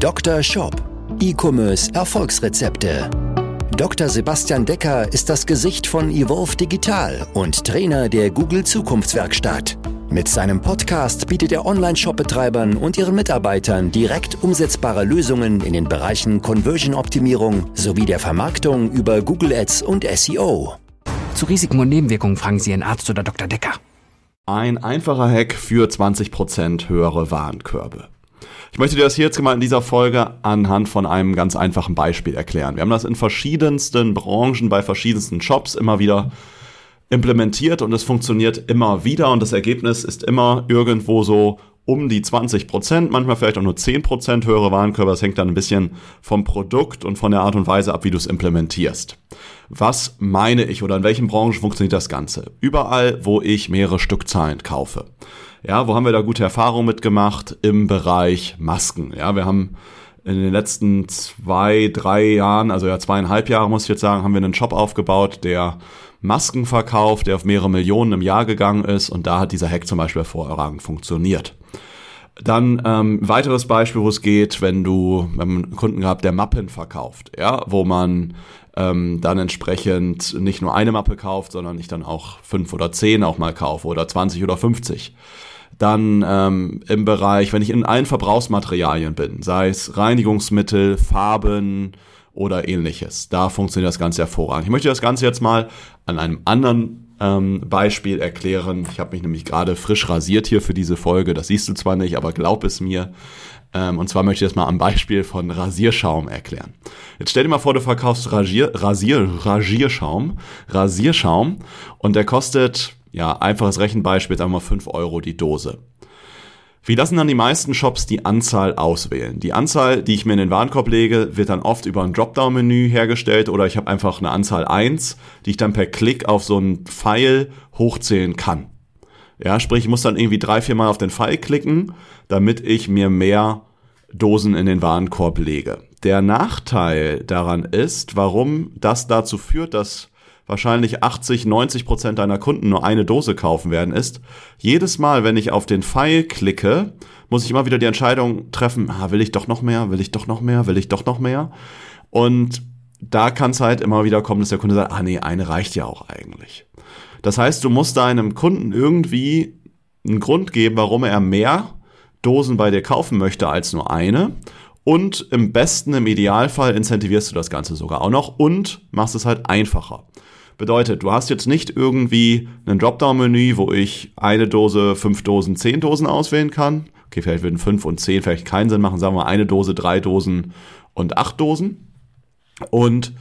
Dr. Shop. E-Commerce Erfolgsrezepte. Dr. Sebastian Decker ist das Gesicht von Evolve Digital und Trainer der Google Zukunftswerkstatt. Mit seinem Podcast bietet er Online-Shop-Betreibern und ihren Mitarbeitern direkt umsetzbare Lösungen in den Bereichen Conversion-Optimierung sowie der Vermarktung über Google Ads und SEO. Zu Risiken und Nebenwirkungen fragen Sie Ihren Arzt oder Dr. Decker. Ein einfacher Hack für 20% höhere Warenkörbe. Ich möchte dir das hier jetzt mal in dieser Folge anhand von einem ganz einfachen Beispiel erklären. Wir haben das in verschiedensten Branchen, bei verschiedensten Shops immer wieder implementiert und es funktioniert immer wieder und das Ergebnis ist immer irgendwo so um die 20 Prozent, manchmal vielleicht auch nur 10 Prozent höhere Warenkörbe. Das hängt dann ein bisschen vom Produkt und von der Art und Weise ab, wie du es implementierst. Was meine ich oder in welchen Branchen funktioniert das Ganze? Überall, wo ich mehrere Stückzahlen kaufe. Ja, wo haben wir da gute Erfahrungen mitgemacht? Im Bereich Masken. Ja, wir haben in den letzten zwei, drei Jahren, also ja zweieinhalb Jahre muss ich jetzt sagen, haben wir einen Shop aufgebaut, der Masken verkauft, der auf mehrere Millionen im Jahr gegangen ist und da hat dieser Hack zum Beispiel hervorragend funktioniert. Dann ähm, weiteres Beispiel, wo es geht, wenn du, wir haben einen Kunden gehabt, der Mappen verkauft, ja, wo man ähm, dann entsprechend nicht nur eine Mappe kauft, sondern ich dann auch fünf oder zehn auch mal kaufe oder 20 oder 50. Dann ähm, im Bereich, wenn ich in allen Verbrauchsmaterialien bin, sei es Reinigungsmittel, Farben oder ähnliches, da funktioniert das Ganze hervorragend. Ich möchte das Ganze jetzt mal an einem anderen ähm, Beispiel erklären. Ich habe mich nämlich gerade frisch rasiert hier für diese Folge. Das siehst du zwar nicht, aber glaub es mir. Ähm, und zwar möchte ich das mal am Beispiel von Rasierschaum erklären. Jetzt stell dir mal vor, du verkaufst Rasier, Rasier, Rasierschaum, Rasierschaum und der kostet, ja, einfaches Rechenbeispiel, sagen wir mal 5 Euro die Dose. Wie lassen dann die meisten Shops die Anzahl auswählen? Die Anzahl, die ich mir in den Warenkorb lege, wird dann oft über ein Dropdown-Menü hergestellt oder ich habe einfach eine Anzahl 1, die ich dann per Klick auf so einen Pfeil hochzählen kann. Ja, sprich, ich muss dann irgendwie drei, vier Mal auf den Pfeil klicken, damit ich mir mehr Dosen in den Warenkorb lege. Der Nachteil daran ist, warum das dazu führt, dass wahrscheinlich 80, 90 Prozent deiner Kunden nur eine Dose kaufen werden, ist, jedes Mal, wenn ich auf den Pfeil klicke, muss ich immer wieder die Entscheidung treffen, ah, will ich doch noch mehr, will ich doch noch mehr, will ich doch noch mehr? Und da kann es halt immer wieder kommen, dass der Kunde sagt, ah nee, eine reicht ja auch eigentlich. Das heißt, du musst deinem Kunden irgendwie einen Grund geben, warum er mehr Dosen bei dir kaufen möchte als nur eine. Und im besten, im Idealfall incentivierst du das Ganze sogar auch noch und machst es halt einfacher. Bedeutet, du hast jetzt nicht irgendwie ein Dropdown-Menü, wo ich eine Dose, fünf Dosen, zehn Dosen auswählen kann. Okay, vielleicht würden fünf und zehn vielleicht keinen Sinn machen. Sagen wir eine Dose, drei Dosen und acht Dosen. Und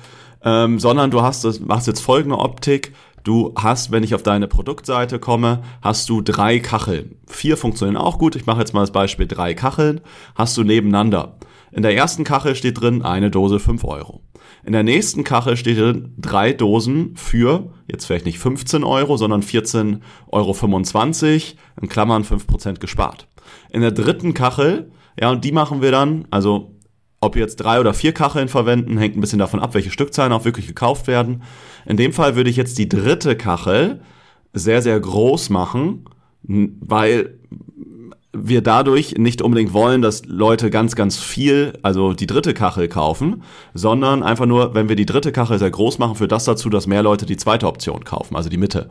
ähm, sondern du hast machst jetzt folgende Optik. Du hast, wenn ich auf deine Produktseite komme, hast du drei Kacheln. Vier funktionieren auch gut. Ich mache jetzt mal das Beispiel drei Kacheln. Hast du nebeneinander. In der ersten Kachel steht drin eine Dose fünf Euro. In der nächsten Kachel steht drin drei Dosen für, jetzt vielleicht nicht 15 Euro, sondern 14,25 Euro, in Klammern 5% gespart. In der dritten Kachel, ja, und die machen wir dann, also ob jetzt drei oder vier Kacheln verwenden, hängt ein bisschen davon ab, welche Stückzahlen auch wirklich gekauft werden. In dem Fall würde ich jetzt die dritte Kachel sehr, sehr groß machen, weil wir dadurch nicht unbedingt wollen, dass Leute ganz, ganz viel, also die dritte Kachel kaufen, sondern einfach nur, wenn wir die dritte Kachel sehr groß machen, führt das dazu, dass mehr Leute die zweite Option kaufen, also die Mitte.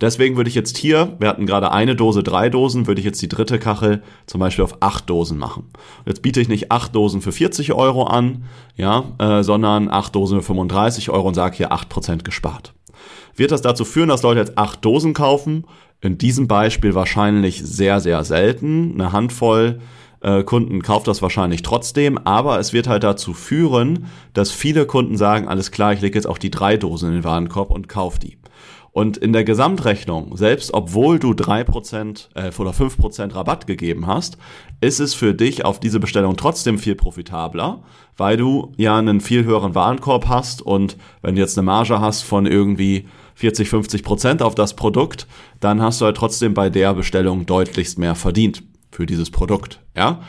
Deswegen würde ich jetzt hier, wir hatten gerade eine Dose, drei Dosen, würde ich jetzt die dritte Kachel zum Beispiel auf acht Dosen machen. Jetzt biete ich nicht acht Dosen für 40 Euro an, ja, äh, sondern acht Dosen für 35 Euro und sage hier acht Prozent gespart. Wird das dazu führen, dass Leute jetzt acht Dosen kaufen? In diesem Beispiel wahrscheinlich sehr, sehr selten. Eine Handvoll äh, Kunden kauft das wahrscheinlich trotzdem, aber es wird halt dazu führen, dass viele Kunden sagen, alles klar, ich lege jetzt auch die drei Dosen in den Warenkorb und kauf die. Und in der Gesamtrechnung, selbst obwohl du drei Prozent äh, oder fünf Prozent Rabatt gegeben hast, ist es für dich auf diese Bestellung trotzdem viel profitabler, weil du ja einen viel höheren Warenkorb hast und wenn du jetzt eine Marge hast von irgendwie 40, 50 Prozent auf das Produkt, dann hast du halt trotzdem bei der Bestellung deutlichst mehr verdient für dieses Produkt. Ja?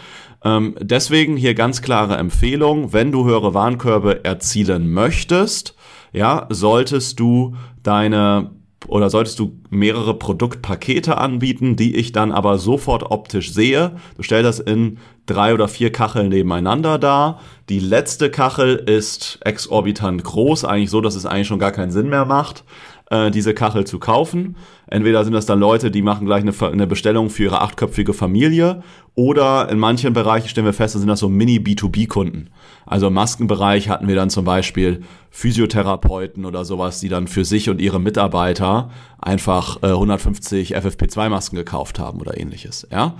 Ähm, deswegen hier ganz klare Empfehlung, wenn du höhere Warenkörbe erzielen möchtest, ja, solltest du deine oder solltest du mehrere Produktpakete anbieten, die ich dann aber sofort optisch sehe. Du stellst das in drei oder vier Kacheln nebeneinander dar. Die letzte Kachel ist exorbitant groß, eigentlich so, dass es eigentlich schon gar keinen Sinn mehr macht, äh, diese Kachel zu kaufen. Entweder sind das dann Leute, die machen gleich eine, eine Bestellung für ihre achtköpfige Familie oder in manchen Bereichen stellen wir fest, sind das so Mini-B2B-Kunden. Also im Maskenbereich hatten wir dann zum Beispiel Physiotherapeuten oder sowas, die dann für sich und ihre Mitarbeiter einfach äh, 150 FFP2-Masken gekauft haben oder ähnliches. Ja.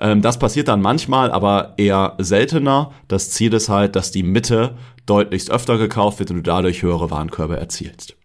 Ähm, das passiert dann manchmal, aber eher seltener. Das Ziel ist halt, dass die Mitte deutlichst öfter gekauft wird und du dadurch höhere Warenkörbe erzielst.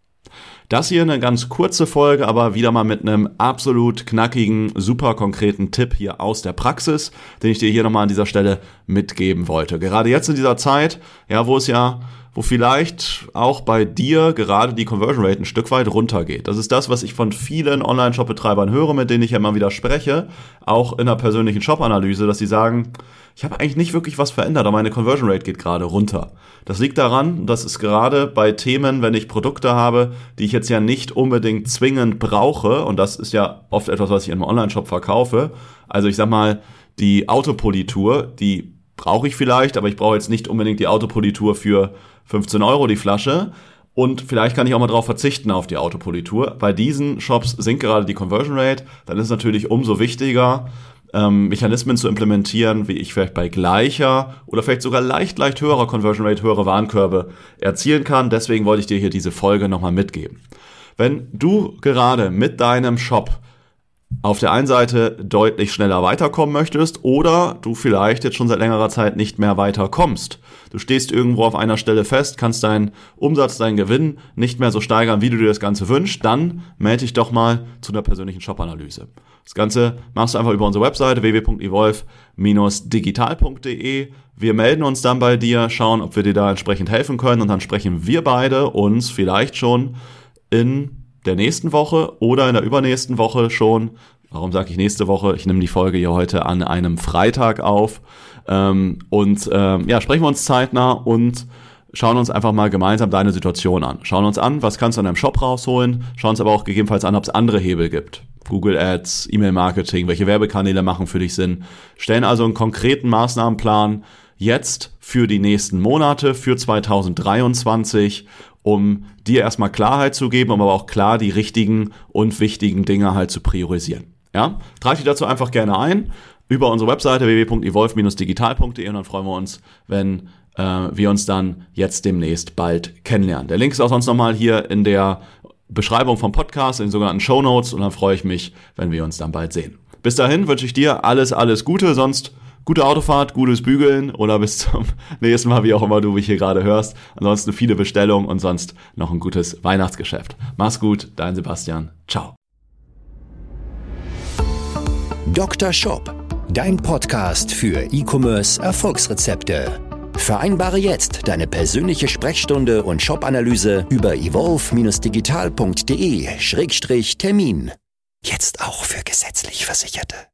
Das hier eine ganz kurze Folge, aber wieder mal mit einem absolut knackigen, super konkreten Tipp hier aus der Praxis, den ich dir hier nochmal an dieser Stelle mitgeben wollte. Gerade jetzt in dieser Zeit, ja, wo es ja wo vielleicht auch bei dir gerade die Conversion Rate ein Stück weit runtergeht. Das ist das, was ich von vielen Online-Shop-Betreibern höre, mit denen ich ja immer wieder spreche, auch in der persönlichen Shop-Analyse, dass sie sagen, ich habe eigentlich nicht wirklich was verändert, aber meine Conversion Rate geht gerade runter. Das liegt daran, dass es gerade bei Themen, wenn ich Produkte habe, die ich jetzt ja nicht unbedingt zwingend brauche, und das ist ja oft etwas, was ich in einem Online-Shop verkaufe, also ich sag mal, die Autopolitur, die brauche ich vielleicht, aber ich brauche jetzt nicht unbedingt die Autopolitur für 15 Euro die Flasche. Und vielleicht kann ich auch mal darauf verzichten auf die Autopolitur. Bei diesen Shops sinkt gerade die Conversion Rate. Dann ist es natürlich umso wichtiger, ähm, Mechanismen zu implementieren, wie ich vielleicht bei gleicher oder vielleicht sogar leicht, leicht höherer Conversion Rate, höhere Warenkörbe erzielen kann. Deswegen wollte ich dir hier diese Folge nochmal mitgeben. Wenn du gerade mit deinem Shop auf der einen Seite deutlich schneller weiterkommen möchtest oder du vielleicht jetzt schon seit längerer Zeit nicht mehr weiterkommst. Du stehst irgendwo auf einer Stelle fest, kannst deinen Umsatz, deinen Gewinn nicht mehr so steigern, wie du dir das Ganze wünschst, dann melde dich doch mal zu einer persönlichen Shop-Analyse. Das Ganze machst du einfach über unsere Webseite www.evolve-digital.de. Wir melden uns dann bei dir, schauen, ob wir dir da entsprechend helfen können und dann sprechen wir beide uns vielleicht schon in der nächsten Woche oder in der übernächsten Woche schon. Warum sage ich nächste Woche? Ich nehme die Folge hier heute an einem Freitag auf. Ähm, und ähm, ja, sprechen wir uns zeitnah und schauen uns einfach mal gemeinsam deine Situation an. Schauen uns an, was kannst du an deinem Shop rausholen, schauen uns aber auch gegebenenfalls an, ob es andere Hebel gibt. Google Ads, E-Mail-Marketing, welche Werbekanäle machen für dich Sinn. Stellen also einen konkreten Maßnahmenplan jetzt für die nächsten Monate, für 2023 um dir erstmal Klarheit zu geben, um aber auch klar die richtigen und wichtigen Dinge halt zu priorisieren. Ja, trage dich dazu einfach gerne ein über unsere Webseite www.evolve-digital.de und dann freuen wir uns, wenn äh, wir uns dann jetzt demnächst bald kennenlernen. Der Link ist auch sonst nochmal hier in der Beschreibung vom Podcast, in den sogenannten Show Notes und dann freue ich mich, wenn wir uns dann bald sehen. Bis dahin wünsche ich dir alles, alles Gute, sonst gute Autofahrt, gutes Bügeln oder bis zum nächsten Mal, wie auch immer du mich hier gerade hörst. Ansonsten viele Bestellungen und sonst noch ein gutes Weihnachtsgeschäft. Mach's gut, dein Sebastian. Ciao. Dr. Shop, dein Podcast für E-Commerce Erfolgsrezepte. Vereinbare jetzt deine persönliche Sprechstunde und Shop-Analyse über evolve-digital.de-termin. Jetzt auch für gesetzlich Versicherte.